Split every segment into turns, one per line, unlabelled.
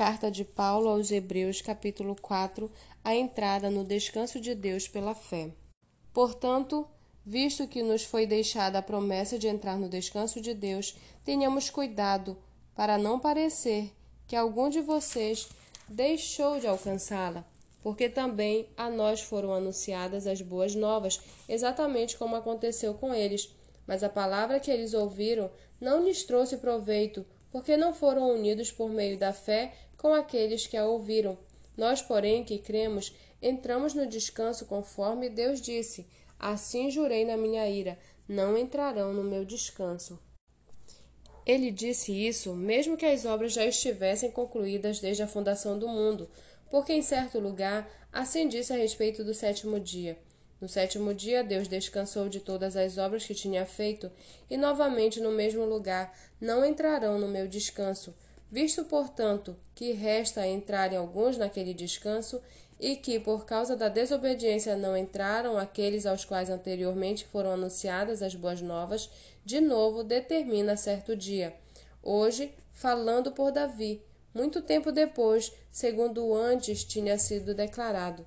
Carta de Paulo aos Hebreus, capítulo 4, a entrada no descanso de Deus pela fé. Portanto, visto que nos foi deixada a promessa de entrar no descanso de Deus, tenhamos cuidado para não parecer que algum de vocês deixou de alcançá-la, porque também a nós foram anunciadas as boas novas, exatamente como aconteceu com eles. Mas a palavra que eles ouviram não lhes trouxe proveito, porque não foram unidos por meio da fé com aqueles que a ouviram. Nós, porém, que cremos, entramos no descanso conforme Deus disse: Assim jurei na minha ira: não entrarão no meu descanso. Ele disse isso mesmo que as obras já estivessem concluídas desde a fundação do mundo, porque em certo lugar assim disse a respeito do sétimo dia. No sétimo dia, Deus descansou de todas as obras que tinha feito, e novamente no mesmo lugar não entrarão no meu descanso. Visto, portanto, que resta entrarem alguns naquele descanso, e que, por causa da desobediência, não entraram aqueles aos quais anteriormente foram anunciadas as boas novas, de novo determina certo dia. Hoje, falando por Davi, muito tempo depois, segundo antes tinha sido declarado.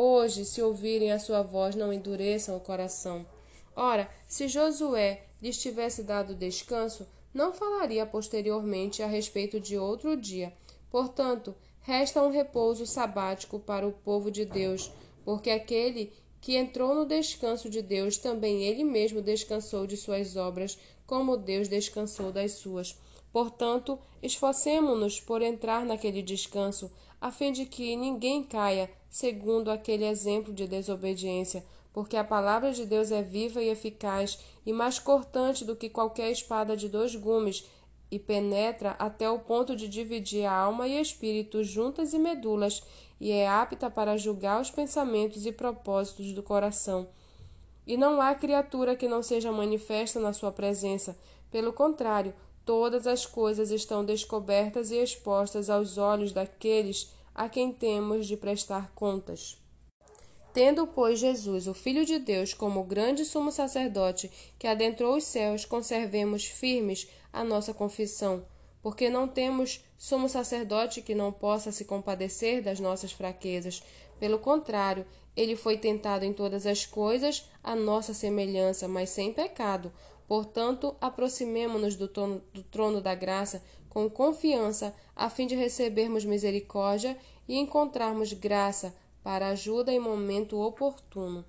Hoje, se ouvirem a sua voz, não endureçam o coração. Ora, se Josué lhes tivesse dado descanso, não falaria posteriormente a respeito de outro dia. Portanto, resta um repouso sabático para o povo de Deus, porque aquele que entrou no descanso de Deus, também ele mesmo descansou de suas obras, como Deus descansou das suas. Portanto, esforcemo-nos por entrar naquele descanso, a fim de que ninguém caia segundo aquele exemplo de desobediência porque a palavra de Deus é viva e eficaz e mais cortante do que qualquer espada de dois gumes, e penetra até o ponto de dividir a alma e espírito juntas e medulas, e é apta para julgar os pensamentos e propósitos do coração. E não há criatura que não seja manifesta na sua presença. Pelo contrário, todas as coisas estão descobertas e expostas aos olhos daqueles a quem temos de prestar contas. Tendo, pois, Jesus, o Filho de Deus, como grande sumo sacerdote que adentrou os céus, conservemos firmes a nossa confissão, porque não temos sumo sacerdote que não possa se compadecer das nossas fraquezas. Pelo contrário, ele foi tentado em todas as coisas, a nossa semelhança, mas sem pecado. Portanto, aproximemo-nos do, do trono da graça com confiança, a fim de recebermos misericórdia e encontrarmos graça para ajuda em momento oportuno.